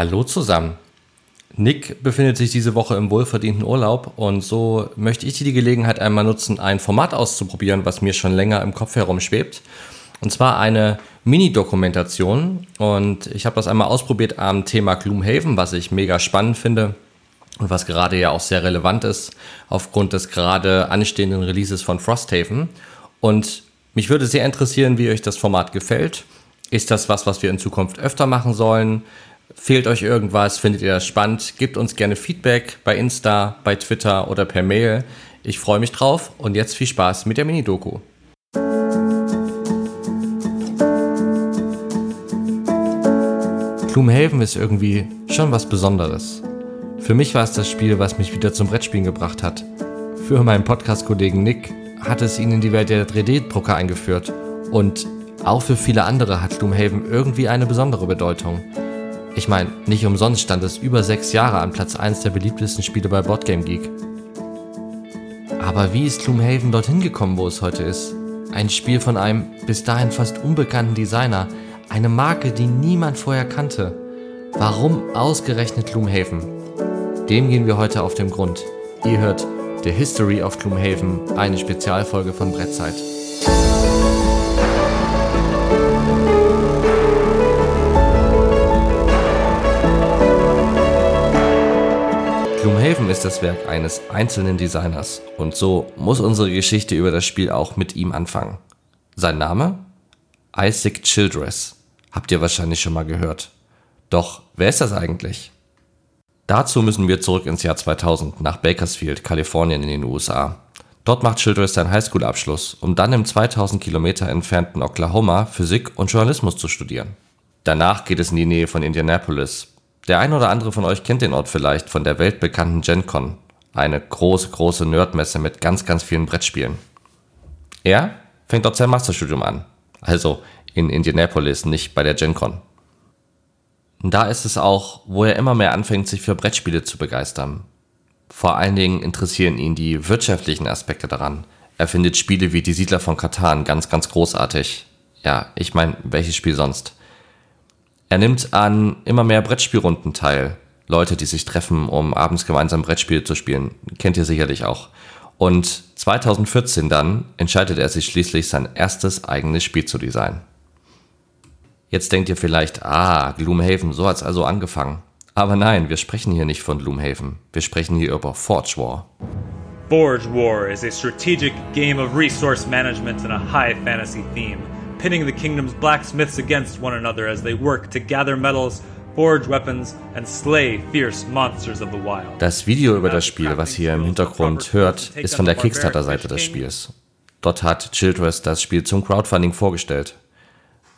Hallo zusammen. Nick befindet sich diese Woche im wohlverdienten Urlaub und so möchte ich die Gelegenheit einmal nutzen, ein Format auszuprobieren, was mir schon länger im Kopf herumschwebt. Und zwar eine Mini-Dokumentation. Und ich habe das einmal ausprobiert am Thema Gloomhaven, was ich mega spannend finde und was gerade ja auch sehr relevant ist aufgrund des gerade anstehenden Releases von Frosthaven. Und mich würde sehr interessieren, wie euch das Format gefällt. Ist das was, was wir in Zukunft öfter machen sollen? Fehlt euch irgendwas? Findet ihr das spannend? Gebt uns gerne Feedback bei Insta, bei Twitter oder per Mail. Ich freue mich drauf und jetzt viel Spaß mit der Mini-Doku. Gloomhaven ist irgendwie schon was Besonderes. Für mich war es das Spiel, was mich wieder zum Brettspielen gebracht hat. Für meinen Podcast-Kollegen Nick hat es ihn in die Welt der 3D-Drucker eingeführt. Und auch für viele andere hat Gloomhaven irgendwie eine besondere Bedeutung. Ich meine, nicht umsonst stand es über sechs Jahre an Platz 1 der beliebtesten Spiele bei Boardgame Geek. Aber wie ist Gloomhaven dorthin gekommen, wo es heute ist? Ein Spiel von einem bis dahin fast unbekannten Designer, eine Marke, die niemand vorher kannte. Warum ausgerechnet Gloomhaven? Dem gehen wir heute auf den Grund. Ihr hört The History of Gloomhaven, eine Spezialfolge von Brettzeit. Gloomhaven ist das Werk eines einzelnen Designers und so muss unsere Geschichte über das Spiel auch mit ihm anfangen. Sein Name? Isaac Childress. Habt ihr wahrscheinlich schon mal gehört. Doch wer ist das eigentlich? Dazu müssen wir zurück ins Jahr 2000 nach Bakersfield, Kalifornien in den USA. Dort macht Childress seinen Highschool-Abschluss, um dann im 2000 Kilometer entfernten Oklahoma Physik und Journalismus zu studieren. Danach geht es in die Nähe von Indianapolis, der ein oder andere von euch kennt den Ort vielleicht von der weltbekannten GenCon, eine große, große Nerdmesse mit ganz, ganz vielen Brettspielen. Er fängt dort sein Masterstudium an, also in Indianapolis, nicht bei der GenCon. Da ist es auch, wo er immer mehr anfängt, sich für Brettspiele zu begeistern. Vor allen Dingen interessieren ihn die wirtschaftlichen Aspekte daran. Er findet Spiele wie Die Siedler von Katan ganz, ganz großartig. Ja, ich meine, welches Spiel sonst? Er nimmt an immer mehr Brettspielrunden teil. Leute, die sich treffen, um abends gemeinsam Brettspiele zu spielen. Kennt ihr sicherlich auch. Und 2014 dann entscheidet er sich schließlich, sein erstes eigenes Spiel zu designen. Jetzt denkt ihr vielleicht, ah, Gloomhaven, so hat's also angefangen. Aber nein, wir sprechen hier nicht von Gloomhaven. Wir sprechen hier über Forge War. Forge War is a strategic game of resource management and a high fantasy theme. Pitting the kingdom's blacksmiths against one another as they work to gather metals, forge weapons and slay fierce monsters of the wild. Das Video über das Spiel, was ihr im Hintergrund hört, ist von der Kickstarter-Seite des Spiels. Dort hat Childress das Spiel zum Crowdfunding vorgestellt.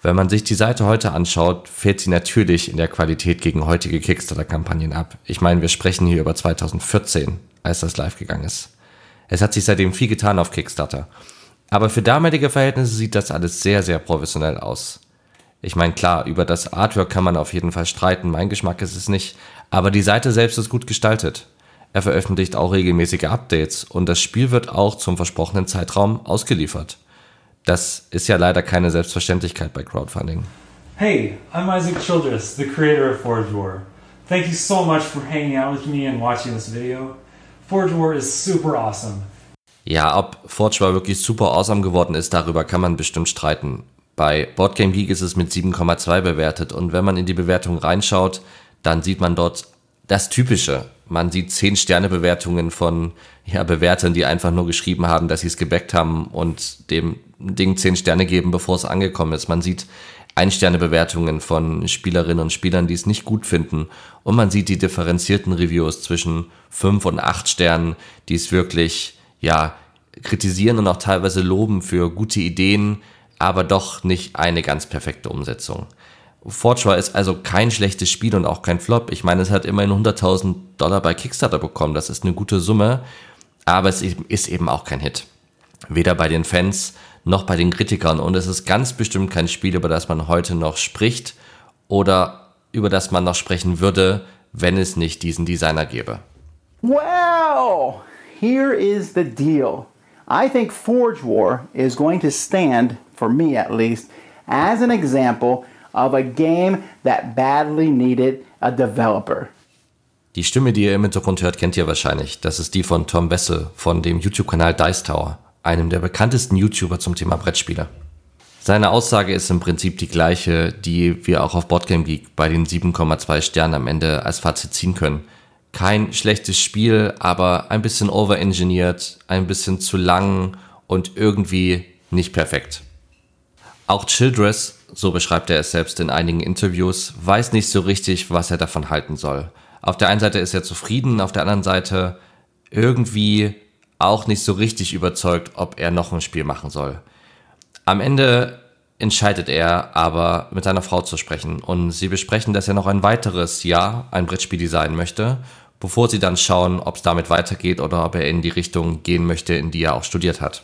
Wenn man sich die Seite heute anschaut, fällt sie natürlich in der Qualität gegen heutige Kickstarter-Kampagnen ab. Ich meine, wir sprechen hier über 2014, als das live gegangen ist. Es hat sich seitdem viel getan auf Kickstarter. Aber für damalige Verhältnisse sieht das alles sehr, sehr professionell aus. Ich meine, klar, über das Artwork kann man auf jeden Fall streiten, mein Geschmack ist es nicht, aber die Seite selbst ist gut gestaltet. Er veröffentlicht auch regelmäßige Updates und das Spiel wird auch zum versprochenen Zeitraum ausgeliefert. Das ist ja leider keine Selbstverständlichkeit bei Crowdfunding. Hey, I'm Isaac Childress, the creator of Forge War. Thank you so much for hanging out with me and watching this video. Forge War is super awesome. Ja, ob Forge War wirklich super awesome geworden ist, darüber kann man bestimmt streiten. Bei Boardgame Geek ist es mit 7,2 bewertet und wenn man in die Bewertung reinschaut, dann sieht man dort das Typische. Man sieht 10 Sterne Bewertungen von ja, Bewertern, die einfach nur geschrieben haben, dass sie es gebackt haben und dem Ding 10 Sterne geben, bevor es angekommen ist. Man sieht Ein-Sterne-Bewertungen von Spielerinnen und Spielern, die es nicht gut finden. Und man sieht die differenzierten Reviews zwischen 5 und 8 Sternen, die es wirklich ja, kritisieren und auch teilweise loben für gute Ideen, aber doch nicht eine ganz perfekte Umsetzung. Forge ist also kein schlechtes Spiel und auch kein Flop. Ich meine, es hat immerhin 100.000 Dollar bei Kickstarter bekommen. Das ist eine gute Summe, aber es ist eben auch kein Hit. Weder bei den Fans noch bei den Kritikern. Und es ist ganz bestimmt kein Spiel, über das man heute noch spricht oder über das man noch sprechen würde, wenn es nicht diesen Designer gäbe. Wow! Here is the deal. I think Forge War is going to stand, for me at least, as an example of a game that badly needed a developer. Die Stimme, die ihr im Hintergrund hört, kennt ihr wahrscheinlich. Das ist die von Tom Wessel von dem YouTube-Kanal Dice Tower, einem der bekanntesten YouTuber zum Thema Brettspiele. Seine Aussage ist im Prinzip die gleiche, die wir auch auf Boardgame Geek bei den 7,2 Sternen am Ende als Fazit ziehen können. Kein schlechtes Spiel, aber ein bisschen overengineert, ein bisschen zu lang und irgendwie nicht perfekt. Auch Childress, so beschreibt er es selbst in einigen Interviews, weiß nicht so richtig, was er davon halten soll. Auf der einen Seite ist er zufrieden, auf der anderen Seite irgendwie auch nicht so richtig überzeugt, ob er noch ein Spiel machen soll. Am Ende entscheidet er aber, mit seiner Frau zu sprechen und sie besprechen, dass er noch ein weiteres Jahr ein Brettspiel designen möchte, bevor sie dann schauen, ob es damit weitergeht oder ob er in die Richtung gehen möchte, in die er auch studiert hat.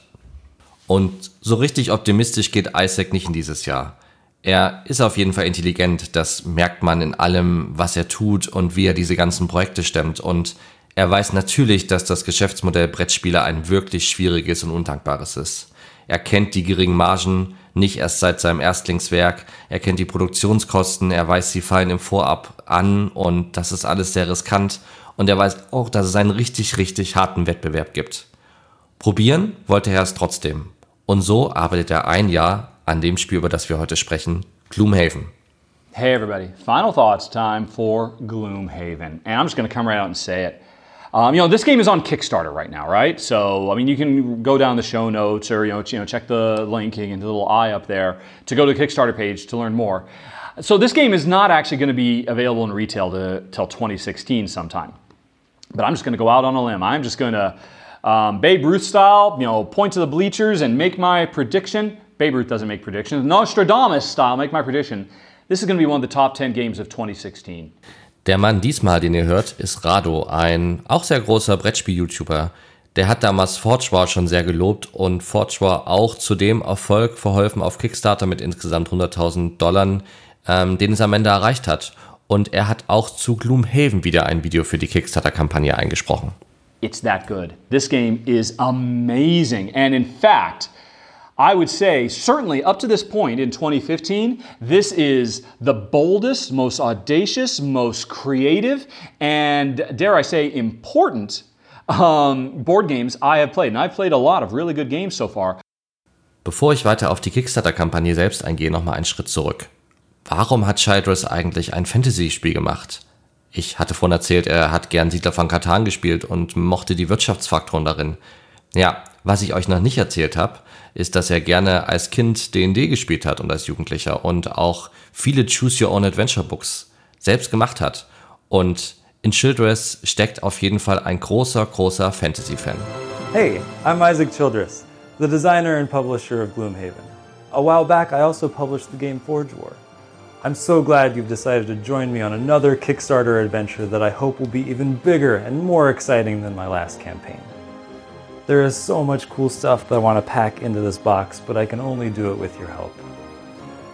Und so richtig optimistisch geht Isaac nicht in dieses Jahr. Er ist auf jeden Fall intelligent, das merkt man in allem, was er tut und wie er diese ganzen Projekte stemmt. Und er weiß natürlich, dass das Geschäftsmodell Brettspieler ein wirklich schwieriges und undankbares ist. Er kennt die geringen Margen nicht erst seit seinem Erstlingswerk. Er kennt die Produktionskosten, er weiß, sie fallen im Vorab an und das ist alles sehr riskant. Und er weiß auch, dass es einen richtig, richtig harten Wettbewerb gibt. Probieren wollte er es trotzdem. Und so arbeitet er ein Jahr an dem Spiel, über das wir heute sprechen, Gloomhaven. Hey everybody, final thoughts time for Gloomhaven. And I'm just going to come right out and say it. Um, you know, this game is on Kickstarter right now, right? So, I mean, you can go down the show notes or, you know, you know check the linking and the little eye up there to go to the Kickstarter page to learn more. So, this game is not actually going to be available in retail to, till 2016 sometime. But I'm just going to go out on a limb. I'm just going to, um, Babe Ruth style, you know, point to the bleachers and make my prediction. Babe Ruth doesn't make predictions. Nostradamus style, make my prediction. This is going to be one of the top 10 games of 2016. Der Mann diesmal, den ihr hört, ist Rado, ein auch sehr großer Brettspiel-YouTuber. Der hat damals Forge War schon sehr gelobt und Forge War auch zu dem Erfolg verholfen auf Kickstarter mit insgesamt 100.000 Dollar, ähm, den es am Ende erreicht hat. Und er hat auch zu Gloomhaven wieder ein Video für die Kickstarter-Kampagne eingesprochen. It's that good. This game is amazing. And in fact, I would say, certainly up to this point in 2015, this is the boldest, most audacious, most creative, and dare I say, important um, board games I have played. And I've played a lot of really good games so far. Bevor ich weiter auf die Kickstarter-Kampagne selbst eingehe, nochmal einen Schritt zurück. Warum hat Childress eigentlich ein Fantasy-Spiel gemacht? Ich hatte vorhin erzählt, er hat gern Siedler von Katan gespielt und mochte die Wirtschaftsfaktoren darin. Ja, was ich euch noch nicht erzählt habe, ist, dass er gerne als Kind D&D gespielt hat und als Jugendlicher und auch viele Choose Your Own Adventure Books selbst gemacht hat. Und in Childress steckt auf jeden Fall ein großer, großer Fantasy-Fan. Hey, I'm Isaac Childress, the designer and publisher of Gloomhaven. A while back, I also published the game Forge War. I'm so glad you've decided to join me on another Kickstarter adventure that I hope will be even bigger and more exciting than my last campaign. There is so much cool stuff that I want to pack into this box, but I can only do it with your help.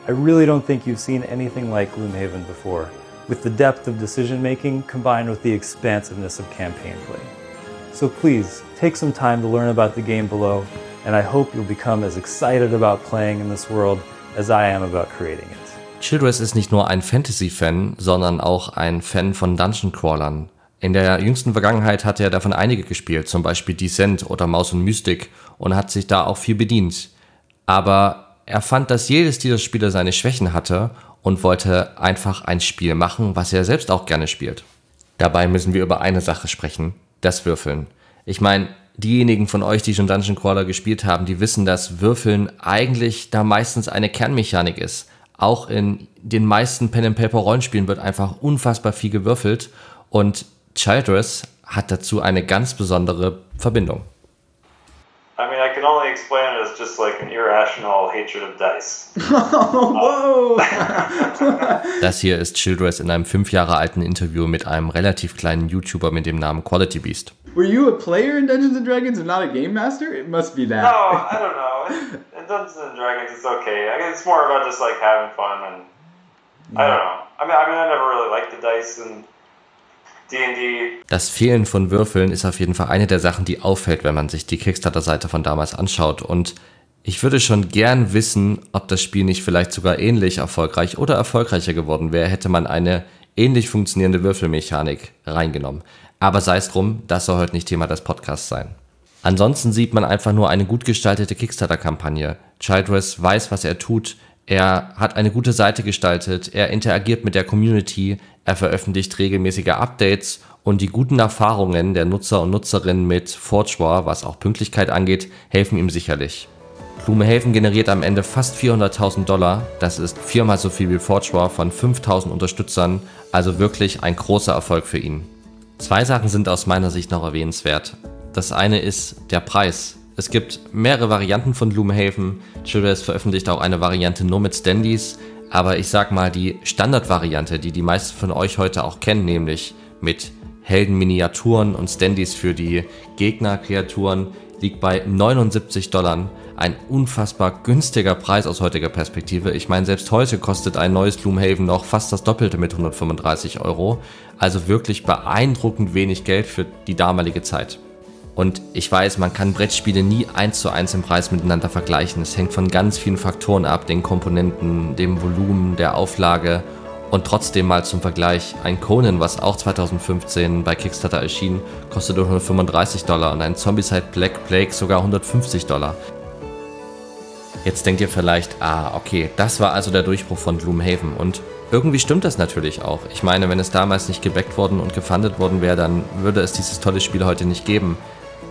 I really don't think you've seen anything like Gloomhaven before, with the depth of decision making combined with the expansiveness of campaign play. So please, take some time to learn about the game below, and I hope you'll become as excited about playing in this world as I am about creating it. Childress ist nicht nur ein Fantasy-Fan, sondern auch ein Fan von Dungeon Crawlern. In der jüngsten Vergangenheit hat er davon einige gespielt, zum Beispiel Descent oder Maus und Mystic und hat sich da auch viel bedient. Aber er fand, dass jedes dieser Spiele seine Schwächen hatte und wollte einfach ein Spiel machen, was er selbst auch gerne spielt. Dabei müssen wir über eine Sache sprechen, das Würfeln. Ich meine, diejenigen von euch, die schon Dungeon Crawler gespielt haben, die wissen, dass Würfeln eigentlich da meistens eine Kernmechanik ist. Auch in den meisten Pen and Paper Rollenspielen wird einfach unfassbar viel gewürfelt und Childress hat dazu eine ganz besondere Verbindung. I mean, I can only explain it as just like an irrational hatred of dice. Whoa! Das hier ist Childress in einem fünf Jahre alten Interview mit einem relativ kleinen YouTuber mit dem Namen Quality Beast. Were you a player in Dungeons and Dragons and not a game master? It must be that. No, I don't know. In, in Dungeons and Dragons, it's okay. I guess it's more about just like having fun and I don't know. I mean, I mean, I never really liked the dice and D&D. Das Fehlen von Würfeln ist auf jeden Fall eine der Sachen, die auffällt, wenn man sich die Kickstarter-Seite von damals anschaut. Und Ich würde schon gern wissen, ob das Spiel nicht vielleicht sogar ähnlich erfolgreich oder erfolgreicher geworden wäre, hätte man eine ähnlich funktionierende Würfelmechanik reingenommen. Aber sei es drum, das soll heute nicht Thema des Podcasts sein. Ansonsten sieht man einfach nur eine gut gestaltete Kickstarter-Kampagne. Childress weiß, was er tut. Er hat eine gute Seite gestaltet. Er interagiert mit der Community. Er veröffentlicht regelmäßige Updates und die guten Erfahrungen der Nutzer und Nutzerinnen mit Forge War, was auch Pünktlichkeit angeht, helfen ihm sicherlich. Blumehaven generiert am Ende fast 400.000 Dollar. Das ist viermal so viel wie Forge von 5.000 Unterstützern, also wirklich ein großer Erfolg für ihn. Zwei Sachen sind aus meiner Sicht noch erwähnenswert. Das eine ist der Preis. Es gibt mehrere Varianten von Gloomhaven. Childress veröffentlicht auch eine Variante nur mit Standys. Aber ich sag mal, die Standardvariante, die die meisten von euch heute auch kennen, nämlich mit Heldenminiaturen und Standys für die Gegnerkreaturen, liegt bei 79 Dollar. Ein unfassbar günstiger Preis aus heutiger Perspektive. Ich meine, selbst heute kostet ein neues Gloomhaven noch fast das Doppelte mit 135 Euro. Also wirklich beeindruckend wenig Geld für die damalige Zeit. Und ich weiß, man kann Brettspiele nie eins zu eins im Preis miteinander vergleichen. Es hängt von ganz vielen Faktoren ab, den Komponenten, dem Volumen, der Auflage. Und trotzdem mal zum Vergleich, ein Conan, was auch 2015 bei Kickstarter erschien, kostete 135 Dollar und ein Zombicide Black Plague sogar 150 Dollar. Jetzt denkt ihr vielleicht, ah, okay, das war also der Durchbruch von Gloomhaven. Und irgendwie stimmt das natürlich auch. Ich meine, wenn es damals nicht gebackt worden und gefundet worden wäre, dann würde es dieses tolle Spiel heute nicht geben.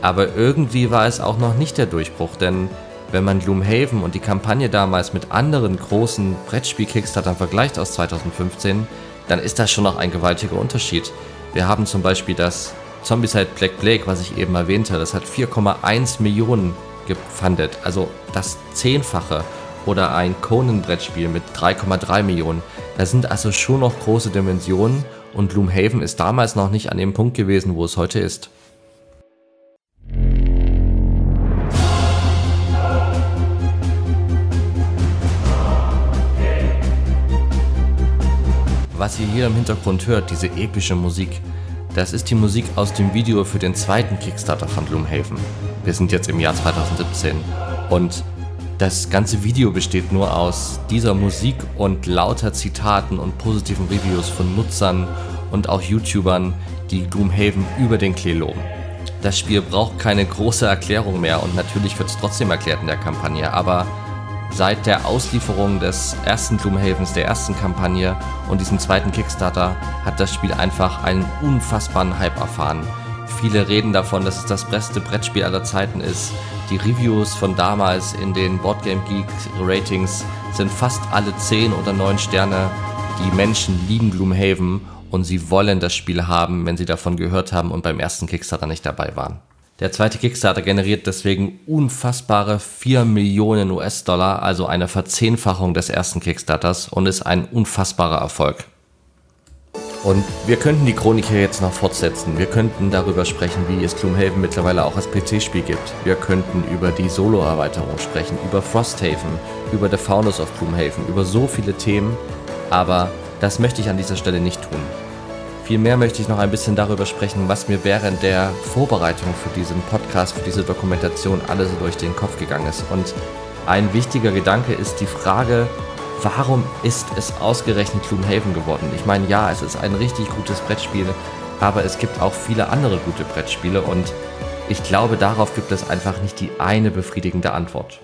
Aber irgendwie war es auch noch nicht der Durchbruch, denn wenn man Gloomhaven und die Kampagne damals mit anderen großen Brettspiel-Kickstartern vergleicht aus 2015, dann ist das schon noch ein gewaltiger Unterschied. Wir haben zum Beispiel das Zombicide Black Plague, was ich eben erwähnte, das hat 4,1 Millionen gefundet, also das Zehnfache. Oder ein Conan-Brettspiel mit 3,3 Millionen. Das sind also schon noch große Dimensionen und Gloomhaven ist damals noch nicht an dem Punkt gewesen, wo es heute ist. Was ihr hier im Hintergrund hört, diese epische Musik, das ist die Musik aus dem Video für den zweiten Kickstarter von Gloomhaven. Wir sind jetzt im Jahr 2017 und das ganze Video besteht nur aus dieser Musik und lauter Zitaten und positiven Reviews von Nutzern und auch YouTubern, die Gloomhaven über den Klee loben. Das Spiel braucht keine große Erklärung mehr und natürlich wird es trotzdem erklärt in der Kampagne, aber Seit der Auslieferung des ersten Gloomhavens, der ersten Kampagne und diesem zweiten Kickstarter hat das Spiel einfach einen unfassbaren Hype erfahren. Viele reden davon, dass es das beste Brettspiel aller Zeiten ist. Die Reviews von damals in den Boardgame Geek Ratings sind fast alle 10 oder 9 Sterne. Die Menschen lieben Gloomhaven und sie wollen das Spiel haben, wenn sie davon gehört haben und beim ersten Kickstarter nicht dabei waren. Der zweite Kickstarter generiert deswegen unfassbare 4 Millionen US-Dollar, also eine Verzehnfachung des ersten Kickstarters und ist ein unfassbarer Erfolg. Und wir könnten die Chronik hier jetzt noch fortsetzen. Wir könnten darüber sprechen, wie es Gloomhaven mittlerweile auch als PC-Spiel gibt. Wir könnten über die Solo-Erweiterung sprechen, über Frosthaven, über The Founders of Gloomhaven, über so viele Themen. Aber das möchte ich an dieser Stelle nicht tun. Vielmehr möchte ich noch ein bisschen darüber sprechen, was mir während der Vorbereitung für diesen Podcast, für diese Dokumentation alles durch den Kopf gegangen ist. Und ein wichtiger Gedanke ist die Frage, warum ist es ausgerechnet Gloomhaven geworden? Ich meine, ja, es ist ein richtig gutes Brettspiel, aber es gibt auch viele andere gute Brettspiele und ich glaube, darauf gibt es einfach nicht die eine befriedigende Antwort.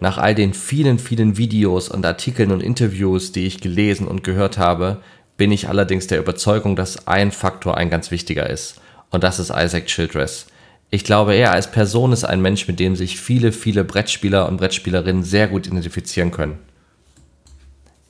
Nach all den vielen, vielen Videos und Artikeln und Interviews, die ich gelesen und gehört habe, bin ich allerdings der Überzeugung, dass ein Faktor ein ganz wichtiger ist. Und das ist Isaac Childress. Ich glaube, er als Person ist ein Mensch, mit dem sich viele, viele Brettspieler und Brettspielerinnen sehr gut identifizieren können.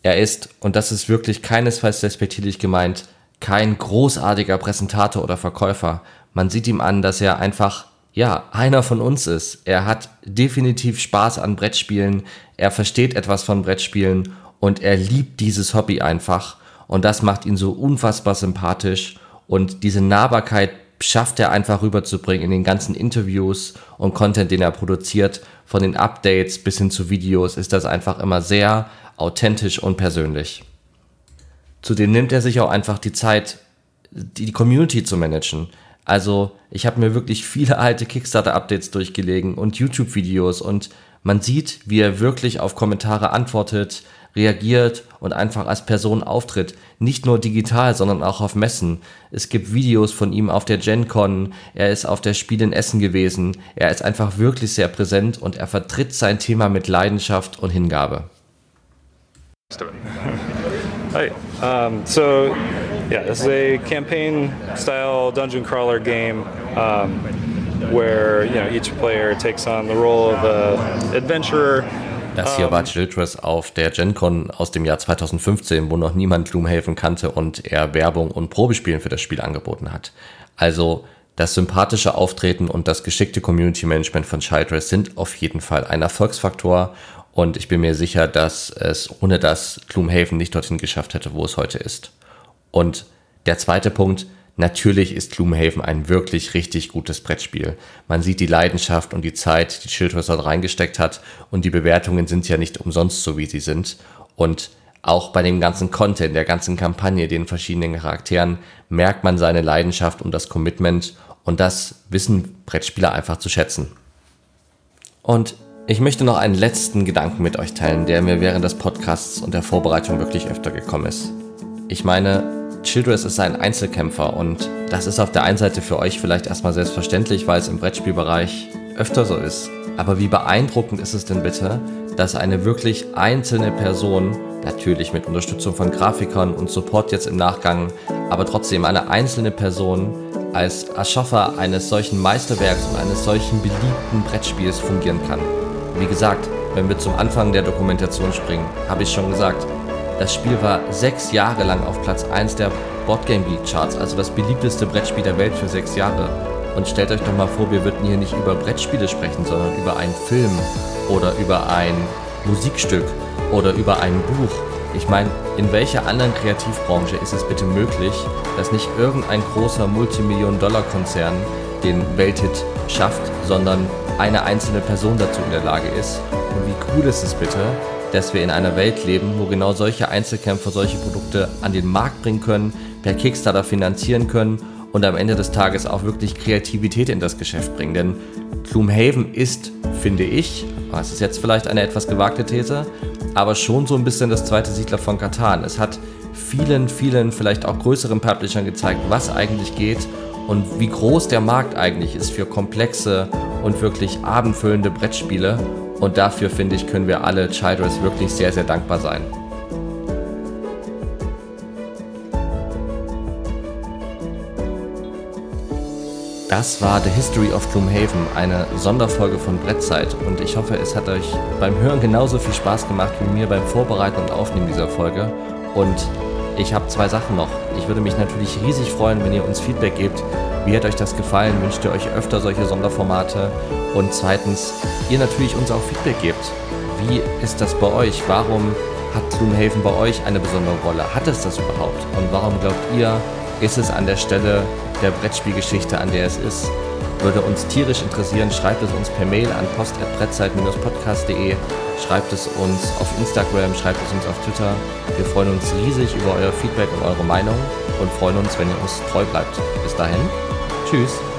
Er ist, und das ist wirklich keinesfalls despektierlich gemeint, kein großartiger Präsentator oder Verkäufer. Man sieht ihm an, dass er einfach, ja, einer von uns ist. Er hat definitiv Spaß an Brettspielen, er versteht etwas von Brettspielen und er liebt dieses Hobby einfach und das macht ihn so unfassbar sympathisch. Und diese Nahbarkeit schafft er einfach rüberzubringen in den ganzen Interviews und Content, den er produziert. Von den Updates bis hin zu Videos ist das einfach immer sehr authentisch und persönlich. Zudem nimmt er sich auch einfach die Zeit, die Community zu managen. Also ich habe mir wirklich viele alte Kickstarter-Updates durchgelegen und YouTube-Videos und Man sieht, wie er wirklich auf Kommentare antwortet, reagiert und einfach als Person auftritt. Nicht nur digital, sondern auch auf Messen. Es gibt Videos von ihm auf der GenCon, er ist auf der Spiel in Essen gewesen. Er ist einfach wirklich sehr präsent und er vertritt sein Thema mit Leidenschaft und Hingabe. Hi. Um, so, yeah, this is a campaign-style dungeon crawler game um, where you know each player takes on the role of a adventurer. Das hier war Childress auf der GenCon aus dem Jahr 2015, wo noch niemand Gloomhaven kannte und er Werbung und Probespielen für das Spiel angeboten hat. Also das sympathische Auftreten und das geschickte Community Management von Childress sind auf jeden Fall ein Erfolgsfaktor und ich bin mir sicher, dass es ohne das Gloomhaven nicht dorthin geschafft hätte, wo es heute ist. Und der zweite Punkt, natürlich ist Gloomhaven ein wirklich richtig gutes Brettspiel. Man sieht die Leidenschaft und die Zeit, die Childress dort reingesteckt hat und die Bewertungen sind ja nicht umsonst so, wie sie sind. Und auch bei dem ganzen Content, der ganzen Kampagne, den verschiedenen Charakteren, merkt man seine Leidenschaft und das Commitment und das wissen Brettspieler einfach zu schätzen. Und ich möchte noch einen letzten Gedanken mit euch teilen, der mir während des Podcasts und der Vorbereitung wirklich öfter gekommen ist. Ich meine, Childress ist ein Einzelkämpfer und das ist auf der einen Seite für euch vielleicht erstmal selbstverständlich, weil es im Brettspielbereich öfter so ist. Aber wie beeindruckend ist es denn bitte, dass eine wirklich einzelne Person, natürlich mit Unterstützung von Grafikern und Support jetzt im Nachgang, aber trotzdem eine einzelne Person als Erschaffer eines solchen Meisterwerks und eines solchen beliebten Brettspiels fungieren kann. Wie gesagt, wenn wir zum Anfang der Dokumentation springen, habe ich schon gesagt, das Spiel war sechs Jahre lang auf Platz 1 der Boardgame Geek Charts, also das beliebteste Brettspiel der Welt für sechs Jahre. Und stellt euch doch mal vor, wir würden hier nicht über Brettspiele sprechen, sondern über einen Film oder über ein Musikstück oder über ein Buch. Ich meine, in welcher anderen Kreativbranche ist es bitte möglich, dass nicht irgendein großer Multimillion-Dollar-Konzern den Welthit schafft, sondern eine einzelne Person dazu in der Lage ist. Und wie cool ist es bitte, dass wir in einer Welt leben, wo genau solche Einzelkämpfer solche Produkte an den Markt bringen können, per Kickstarter finanzieren können und am Ende des Tages auch wirklich Kreativität in das Geschäft bringen. Denn Gloomhaven ist, finde ich, das ist jetzt vielleicht eine etwas gewagte These, aber schon so ein bisschen das zweite Siedler von Katan. Es hat vielen, vielen, vielleicht auch größeren Publishern gezeigt, was eigentlich geht und wie groß der Markt eigentlich ist für komplexe und wirklich abendfüllende Brettspiele. Und dafür, finde ich, können wir alle Childress wirklich sehr, sehr dankbar sein. Das war The History of Gloomhaven, eine Sonderfolge von Brettzeit und ich hoffe, es hat euch beim Hören genauso viel Spaß gemacht wie mir beim Vorbereiten und Aufnehmen dieser Folge. Und ich habe zwei Sachen noch. Ich würde mich natürlich riesig freuen, wenn ihr uns Feedback gebt. Wie hat euch das gefallen? Wünscht ihr euch öfter solche Sonderformate? Und zweitens, ihr natürlich uns auch Feedback gebt. Wie ist das bei euch? Warum hat Gloomhaven bei euch eine besondere Rolle? Hat es das überhaupt? Und warum glaubt ihr, ist es an der Stelle der Brettspielgeschichte, an der es ist? Würde uns tierisch interessieren, schreibt es uns per Mail an post.brettzeit-podcast.de, schreibt es uns auf Instagram, schreibt es uns auf Twitter. Wir freuen uns riesig über euer Feedback und eure Meinung und freuen uns, wenn ihr uns treu bleibt. Bis dahin, tschüss.